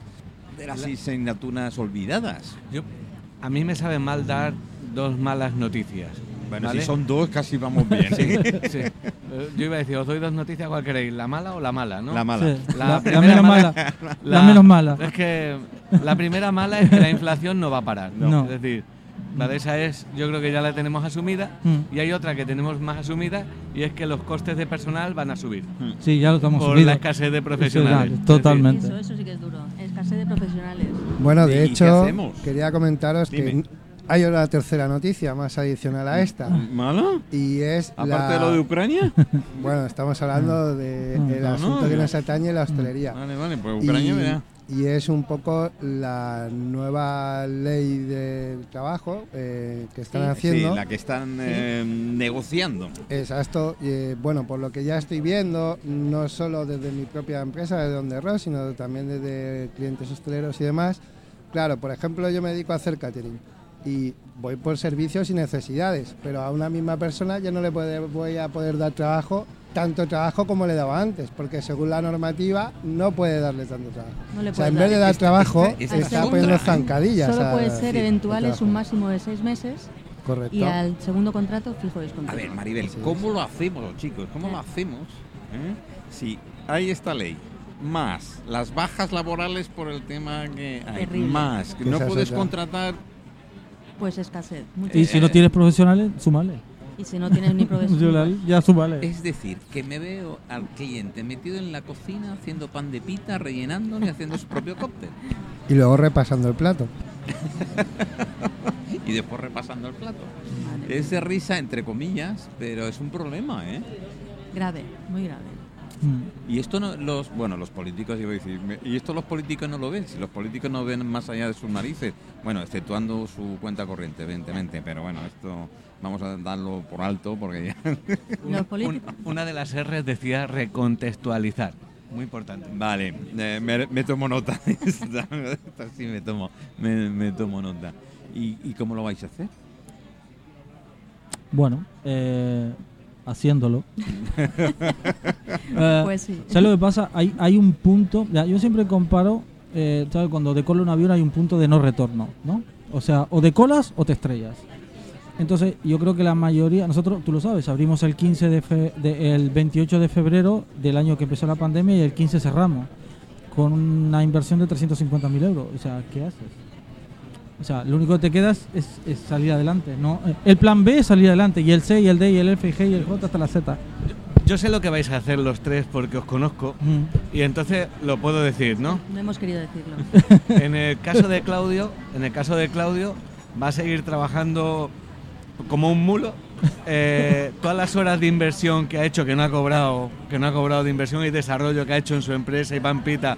de las asignaturas olvidadas. Yo, a mí me sabe mal dar dos malas noticias. Bueno, ¿vale? si son dos, casi vamos bien. <laughs> Sí, sí. <laughs> Yo iba a decir, os doy dos noticias, ¿cuál queréis? ¿La mala o la mala? ¿no? La mala. Sí, La La, la primera menos mala- mala. La, menos mala. Es que la primera mala es que la inflación no va a parar. No. Es decir, la de esa es, yo creo que ya la tenemos asumida. Mm. Y hay otra que tenemos más asumida y es que los costes de personal van a subir. Sí, ya lo estamos Por subido. la escasez de Sí, profesionales. totalmente. Eso, eso sí que es duro. Escasez de profesionales. Bueno, ¿Y de qué hecho, hacemos? quería comentaros Dime. que hay una tercera noticia más adicional a esta. ¿Mala? Y es Aparte la- de lo de Ucrania. <laughs> Bueno, estamos hablando del Mm. el No, asunto no, que nos atañe la hostelería. Vale, vale, pues Ucrania y, verá. y es un poco la nueva ley del trabajo eh, que están Sí. haciendo. Sí, la que están eh, negociando. Exacto. eh, bueno, por lo que ya estoy viendo, no solo desde mi propia empresa, de Donde Ross, sino también desde clientes hosteleros y demás. Claro, por ejemplo, yo me dedico a hacer catering y voy por servicios y necesidades, pero a una misma persona ya no le puede- voy a poder dar trabajo, tanto trabajo como le daba antes, porque según la normativa no puede darle tanto trabajo. No le O sea, en vez de dar. Este- trabajo, este- este está es poniendo ¿eh? zancadillas. Solo a- puede ser sí, al eventuales un máximo de seis meses Correcto. y al segundo contrato fijo A descontinuo. ver, Maribel, Sí, ¿cómo lo hacemos, chicos? ¿Cómo lo hacemos? eh? Si hay esta ley, más las bajas laborales por el tema que hay, Terrible. más que no puedes otra. contratar. Pues escasez. Y si no tienes profesionales, súmale. Y si no tienes ni <laughs> profesionales. Ya súmale. Es decir, que me veo al cliente metido en la cocina haciendo pan de pita, rellenándole, haciendo su propio cóctel. Y luego repasando el plato. <laughs> Y después repasando el plato. Madre Es de risa, entre comillas, pero es un problema, ¿eh? Grave, muy grave. Mm. Y esto no, los, bueno, los políticos, iba a decir, y esto los políticos no lo ven, si los políticos no ven más allá de sus narices, bueno, exceptuando su cuenta corriente, evidentemente, pero bueno, esto vamos a darlo por alto porque ya... <laughs> Los políticos. Un- una de las R's decía recontextualizar. Muy importante. Vale, eh, me, me tomo nota. <laughs> Esta, esta sí me tomo, me, me tomo nota. ¿Y, ¿Y cómo lo vais a hacer? Bueno, eh, haciéndolo. <laughs> Eh, Pues sí. ¿Sabes lo que pasa? Hay, hay un punto, ya, yo siempre comparo, eh, ¿sabes? Cuando decola un avión hay un punto de no retorno, ¿no? O sea, o decolas o te estrellas. Entonces, yo creo que la mayoría, nosotros, tú lo sabes, abrimos el 15 de, fe- de- el 28 de febrero del año que empezó la pandemia y el 15 cerramos con una inversión de 350.000 euros. O sea, ¿qué haces? O sea, lo único que te quedas es, es salir adelante, ¿no? El plan B es salir adelante y el C y el D y el F y G y el J hasta la Z. Yo sé lo que vais a hacer los tres porque os conozco Mm. y entonces lo puedo decir, ¿no? No hemos querido decirlo. <laughs> En el caso de Claudio, en el caso de Claudio, va a seguir trabajando como un mulo. Eh, <laughs> todas las horas de inversión que ha hecho, que no ha cobrado, que no ha cobrado de inversión y desarrollo que ha hecho en su empresa y Pampita,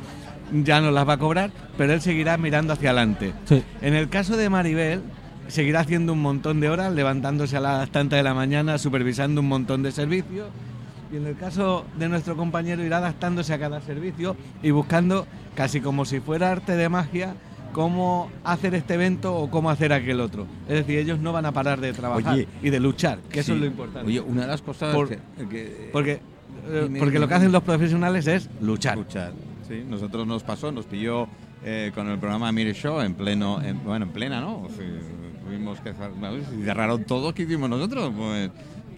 ya no las va a cobrar, pero él seguirá mirando hacia adelante. Sí. En el caso de Maribel, seguirá haciendo un montón de horas, levantándose a las tantas de la mañana, supervisando un montón de servicios. Y en el caso de nuestro compañero, irá adaptándose a cada servicio y buscando, casi como si fuera arte de magia, cómo hacer este evento o cómo hacer aquel otro. Es decir, ellos no van a parar de trabajar Oye, y de luchar, que eso es lo importante. Oye, una de las cosas Por- que, que- porque Dime, porque dime, lo que hacen los profesionales es luchar. Luchar. Sí, nosotros nos pasó, nos pilló eh, con el programa Mire Show en pleno, en- bueno, en plena, ¿no? Sí, tuvimos que cerraron todo, ¿qué hicimos nosotros? Pues,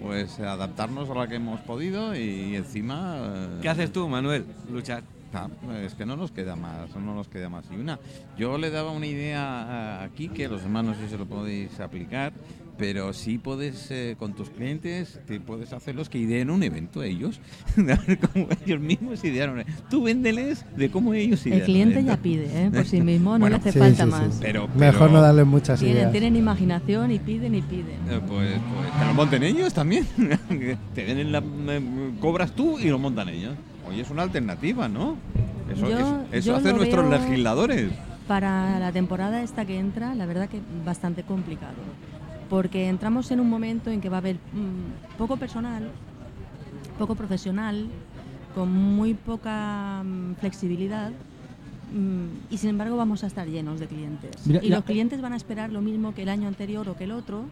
pues adaptarnos a la que hemos podido y encima... eh, ¿Qué haces tú, Manuel? Luchar. Ah, es que no nos queda más, no nos queda más. Y una, yo le daba una idea aquí que los demás no sé si se lo podéis aplicar, pero sí puedes eh, con tus clientes, te puedes hacerlos que ideen un evento ellos, <laughs> a ver cómo ellos mismos idearon. Tú véndeles de cómo ellos idean. El cliente ya pide, ¿eh? por sí <laughs> mismo, no Bueno, le hace Sí, falta sí, sí. más. Pero, Mejor no darle muchas Tienen, ideas. tienen imaginación y piden y piden. eh, pues, pues que lo monten ellos también. Que <laughs> te den en la, me- cobras tú y lo montan ellos. Oye, es una alternativa, ¿no? Eso, Yo- eso- eso hacen nuestros legisladores. Para la temporada esta que entra, la verdad que bastante complicado. Porque entramos en un momento en que va a haber mm, poco personal, poco profesional, con muy poca mm, flexibilidad. mm, y sin embargo vamos a estar llenos de clientes. Mira, y la- los clientes van a esperar lo mismo que el año anterior o que el otro.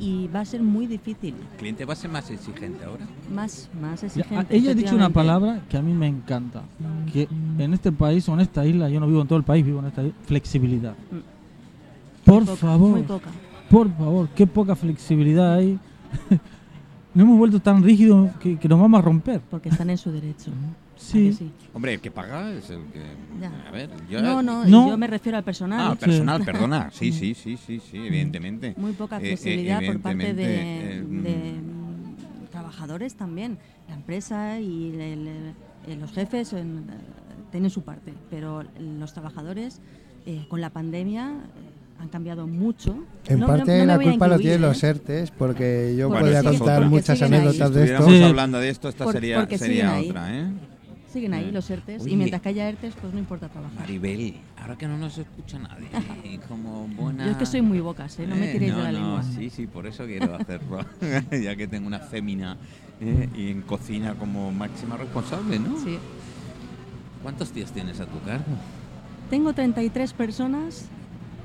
Y va a ser muy difícil, El cliente va a ser más exigente ahora. más, más Ya, exigente. ella ha dicho una palabra que a mí me encanta. Que en este país o en esta isla, yo no vivo en todo el país, vivo en esta isla, flexibilidad. Mm. Por Poca, favor, Muy poca. Por favor, qué poca flexibilidad hay. <laughs> no hemos vuelto tan rígidos que, que nos vamos a romper. Porque están en su derecho. <laughs> ¿A Sí. que sí? Hombre, el que paga es el que. Ya. A ver, yo. No, no, No. yo me refiero al personal. Ah, personal, <laughs> perdona. Sí, sí, sí, sí, sí, evidentemente. Muy poca Eh, eh, flexibilidad por parte de, eh, de, mm, trabajadores también. La empresa y el- el- eh, los jefes en- eh, tienen su parte, pero los trabajadores eh, con la pandemia eh, han cambiado mucho. En No- parte no la voy a culpa lo tienen ¿eh? los ERTES, porque yo Porque podría siguen- contar muchas anécdotas si de estuviéramos esto. Sí. hablando de esto, esta Por- sería, sería otra, ¿eh? Siguen ahí Eh, los ERTES oye. y mientras que haya ERTES, pues no importa trabajar. Maribel, ahora que no nos escucha nadie, <laughs> como buena... Yo es que soy muy bocas, ¿eh? no me Eh, tiréis no, de la no, lengua. Sí, sí, por eso quiero hacerlo. <laughs> ya que tengo una fémina eh, y en cocina como máxima responsable, ¿no? Sí. ¿Cuántos tíos tienes a tu cargo? Tengo 33 personas,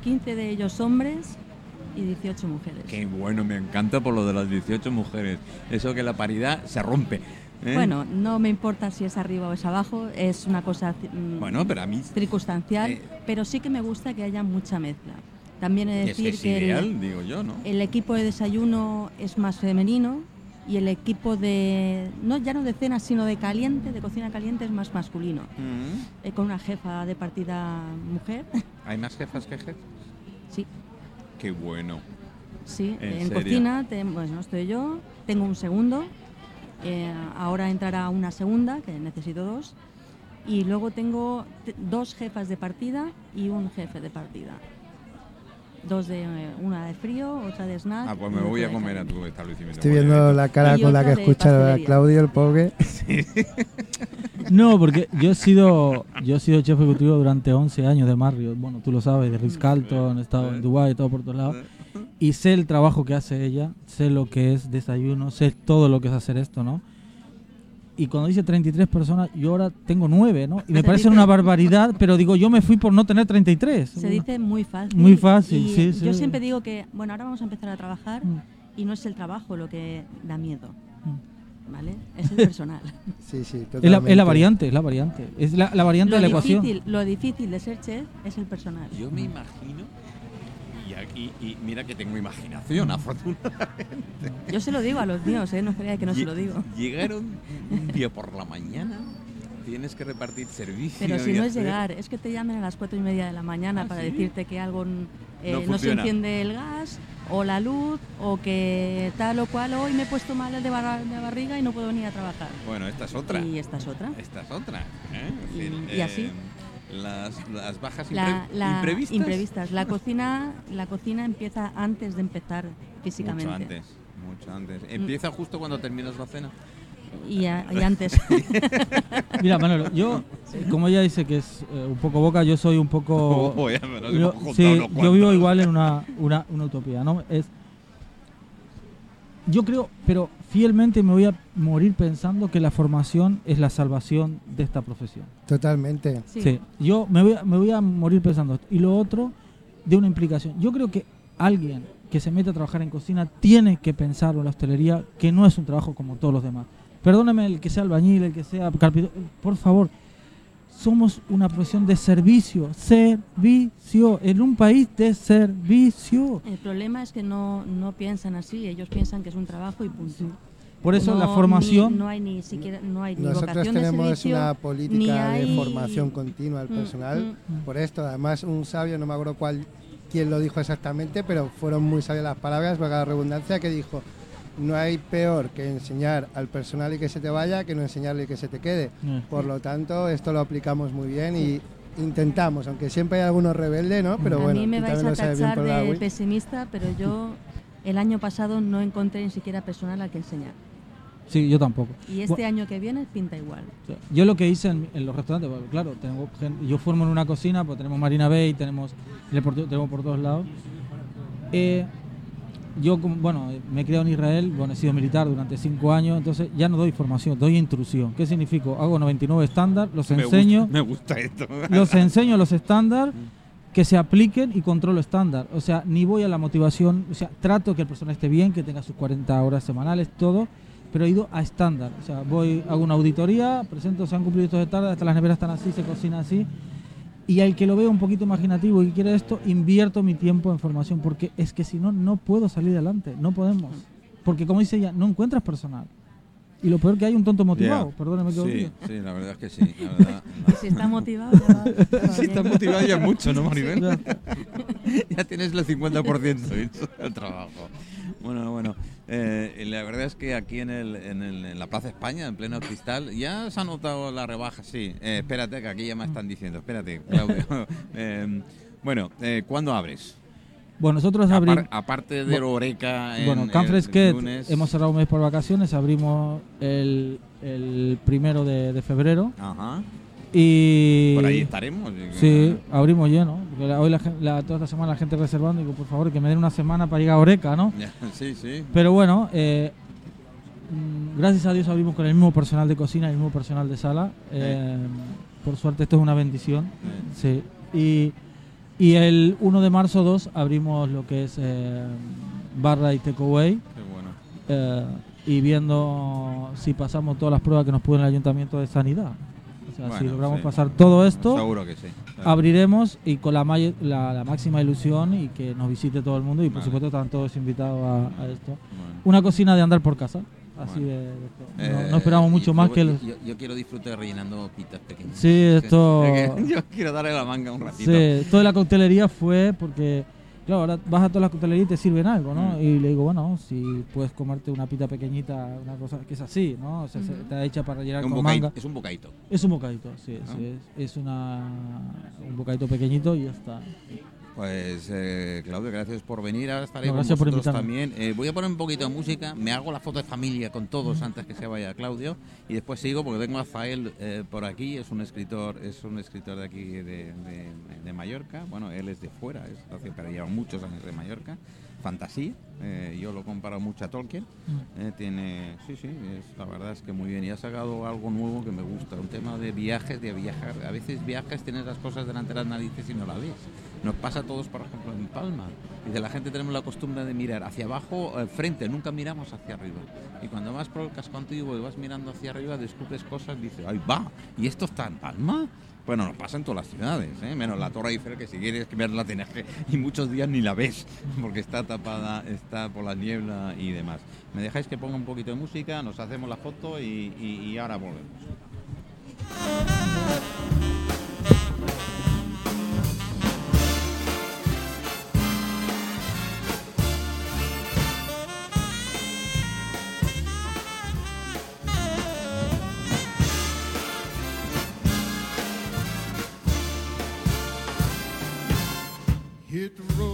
15 de ellos hombres y 18 mujeres. Qué bueno, me encanta por lo de las 18 mujeres. Eso que la paridad se rompe. ¿eh? Bueno, no me importa si es arriba o es abajo, es una cosa mm, Bueno, pero a mí circunstancial, eh, pero sí que me gusta que haya mucha mezcla. También he de es, que decir es que, el- ideal, digo yo, ¿no? el, equipo de desayuno es más femenino y el equipo de, no ya no de cena, sino de caliente, de cocina caliente, es más masculino. Mm. Eh, con una jefa de partida mujer, ¿Hay más jefas que jefes? Sí, Qué bueno. Sí, ¿En cocina, te- bueno, estoy yo, tengo un segundo, eh, ahora entrará una segunda, que necesito dos, y luego tengo te- dos jefas de partida y un jefe de partida. Dos de, eh, una de frío, otra de snack. Ah, pues me voy a comer a tu establecimiento. Estoy viendo bien. la cara Y con la que escucha a. Claudio, el pobre. <laughs> No, porque yo he sido yo he sido chef ejecutivo durante 11 años de Marriott. Bueno, tú lo sabes, de Ritz Carlton, he estado en Dubái, todo por todos lados. Y sé el trabajo que hace ella, sé lo que es desayuno, sé todo lo que es hacer esto, ¿no? Y cuando dice 33 personas, yo ahora tengo 9, ¿no? Y me parece dice- una barbaridad, pero digo, yo me fui por no tener 33. Se dice muy fácil. Muy fácil, y sí, Yo sí. siempre digo que, bueno, ahora vamos a empezar a trabajar Mm. y no es el trabajo lo que da miedo. ¿Vale? Es el personal. <laughs> Sí, sí, Es la, totalmente. es la variante, es la variante. Es la, la variante lo, de la ecuación. difícil, lo difícil de ser chef es el personal. Yo me imagino, y, y mira que tengo imaginación, afortunadamente. Yo se lo digo a los míos, ¿eh? No creáis que no se lo digo. Llegaron un día por la mañana, tienes que repartir servicio. Pero si no es hacer- llegar, es que te llamen a las cuatro y media de la mañana ¿Ah, para sí? decirte que algo eh, No no, se enciende el gas o la luz o que tal o cual hoy me he puesto mal de, barra- de barriga y no puedo venir a trabajar. Bueno, esta es otra. Y esta es otra. Esta es otra. ¿eh? Y así. eh, las, las bajas La, impre- la- imprevistas. imprevistas. La <laughs> cocina, la cocina empieza antes de empezar físicamente. Mucho antes. Mucho antes. Empieza justo cuando terminas la cena. Y, a- y <laughs> antes. <laughs> Mira, Manolo, yo, como ella dice que es eh, un poco boca, yo soy un poco. Oh, ya yo, sí, yo vivo igual en una, una, una utopía, ¿no? Es. Yo creo, pero fielmente me voy a morir pensando que la formación es la salvación de esta profesión. Totalmente. Sí. Sí, yo me voy, a, me voy a morir pensando esto. Y lo otro, de una implicación. Yo creo que alguien que se mete a trabajar en cocina tiene que pensar en la hostelería que no es un trabajo como todos los demás. Perdóneme el que sea albañil, el que sea carpintero, por favor. Somos una profesión de servicio, servicio, en un país de servicio. El problema es que no, no piensan así, ellos piensan que es un trabajo y punto. Por eso la formación... ni- no hay ni siquiera no hay ni Nosotros de tenemos servicio, una política de formación continua del Mm, personal. mm. Por esto, además, un sabio, no me acuerdo cuál, quién lo dijo exactamente, pero fueron muy sabias las palabras, valga la redundancia, que dijo: No hay peor que enseñar al personal y que se te vaya que no enseñarle y que se te quede. Eh. Por lo tanto, esto lo aplicamos muy bien y intentamos, aunque siempre hay algunos rebeldes, ¿no? Pero a bueno, mí me vais a tachar de pesimista, pero yo el año pasado no encontré ni siquiera personal al que enseñar. Sí, yo tampoco. Y este año que viene pinta igual. Yo lo que hice en, en los restaurantes, bueno, claro, tengo gen- yo formo en una cocina, pues tenemos Marina Bay, tenemos tenemos por todos lados. Eh, yo, bueno, me he criado en Israel, bueno, he sido militar durante cinco años, entonces ya no doy formación, doy intrusión. ¿Qué significa? Hago 99 estándar, los Me enseño, gusta, me gusta esto. <laughs> los enseño los estándar que se apliquen y controlo estándar. O sea, ni voy a la motivación, o sea, trato que el personal esté bien, que tenga sus 40 horas semanales, todo, pero he ido a estándar. O sea, voy, hago una auditoría, presento, se han cumplido estos estándares, hasta las neveras están así, se cocina así. Y al que lo veo un poquito imaginativo y que quiere esto, invierto mi tiempo en formación, porque es que si no, no puedo salir adelante, no podemos. Porque como dice ella, no encuentras personal. Y lo peor que hay un tonto motivado, Ya. perdóneme que lo Sí, diga. sí, la verdad es que sí. La verdad, <laughs> Y si está motivado, ya va. ya <laughs> va Si estás motivado ya mucho, ¿no, Maribel? Ya. <laughs> ya tienes el 50% hecho del trabajo. Bueno, bueno. Eh, la verdad es que aquí en, el, en, el- en la Plaza España, en pleno cristal, ya se ha notado la rebaja, sí. Eh, espérate, que aquí ya me están diciendo. Espérate, Claudio. <laughs> Eh, bueno, eh, ¿cuándo abres? Bueno, nosotros abrimos... aparte de Oreca en Bueno, el Canfresquet hemos cerrado un mes por vacaciones, abrimos el, el primero de, de febrero Ajá. Y... Por ahí estaremos. Sí, abrimos lleno. Hoy la, la- toda esta semana la gente reservando, digo, por favor, que me den una semana para llegar a Oreca, ¿no? <laughs> Sí, sí. Pero bueno, eh, mm, gracias a Dios abrimos con el mismo personal de cocina y el mismo personal de sala. Eh, por suerte esto es una bendición. Sí. Y, y el 1 de marzo 2 abrimos lo que es eh, barra y takeaway. Qué bueno. eh, y viendo si pasamos todas las pruebas que nos pone el Ayuntamiento de Sanidad. O sea, si logramos sí. pasar todo esto, Seguro que sí. abriremos y con la, may- la, la máxima ilusión y que nos visite todo el mundo y por Vale. supuesto están todos invitados a, a esto. Bueno. Una cocina de andar por casa. Así de, de esto. No, Eh, no esperamos mucho yo- más que yo, los... yo, yo quiero disfrutar rellenando pitas pequeñas. Sí, esto- <laughs> Yo quiero darle la manga un ratito. Sí, toda la coctelería fue porque, claro, ahora vas a todas las coctelerías y te sirven algo, ¿no? Mm. Y le digo, bueno, si puedes comerte una pita pequeñita, una cosa que es así, ¿no? O sea, está hecha para rellenar con bocadito, manga. es un bocadito. Es un bocadito, sí, Ah. sí, es, es una, un bocadito pequeñito y ya está. Pues eh, Claudio, gracias por venir. Ahora estaré No, con por vosotros también. Eh, voy a poner un poquito de música. Me hago la foto de familia con todos antes que se vaya Claudio y después sigo porque tengo a Fael eh, por aquí. Es un escritor, es un escritor de aquí de, de- de Mallorca. Bueno, él es de fuera, es, hace- pero lleva muchos años de Mallorca. Fantasía. eh, yo lo comparo mucho a Tolkien. Mm. Eh, tiene, sí, sí, es- la verdad es que muy bien. Y ha sacado algo nuevo que me gusta, un tema de viajes, de viajar. A veces viajas, tienes las cosas delante de las narices y no la ves. Nos pasa pasa a todos, por ejemplo, en Palma. Y de la gente tenemos la costumbre de mirar hacia abajo, eh, frente, nunca miramos hacia arriba. Y cuando vas por el casco antiguo y vas mirando hacia arriba, descubres cosas, dices, ¡ay, va! ¿Y esto está en Palma? Bueno, nos pasa en todas las ciudades, ¿eh? menos la Torre Eiffel, que si quieres verla tienes que... Y muchos días ni la ves, porque está tapada, está por la niebla y demás. ¿Me dejáis que ponga un poquito de música? Nos hacemos la foto y, ahora volvemos. it wrong.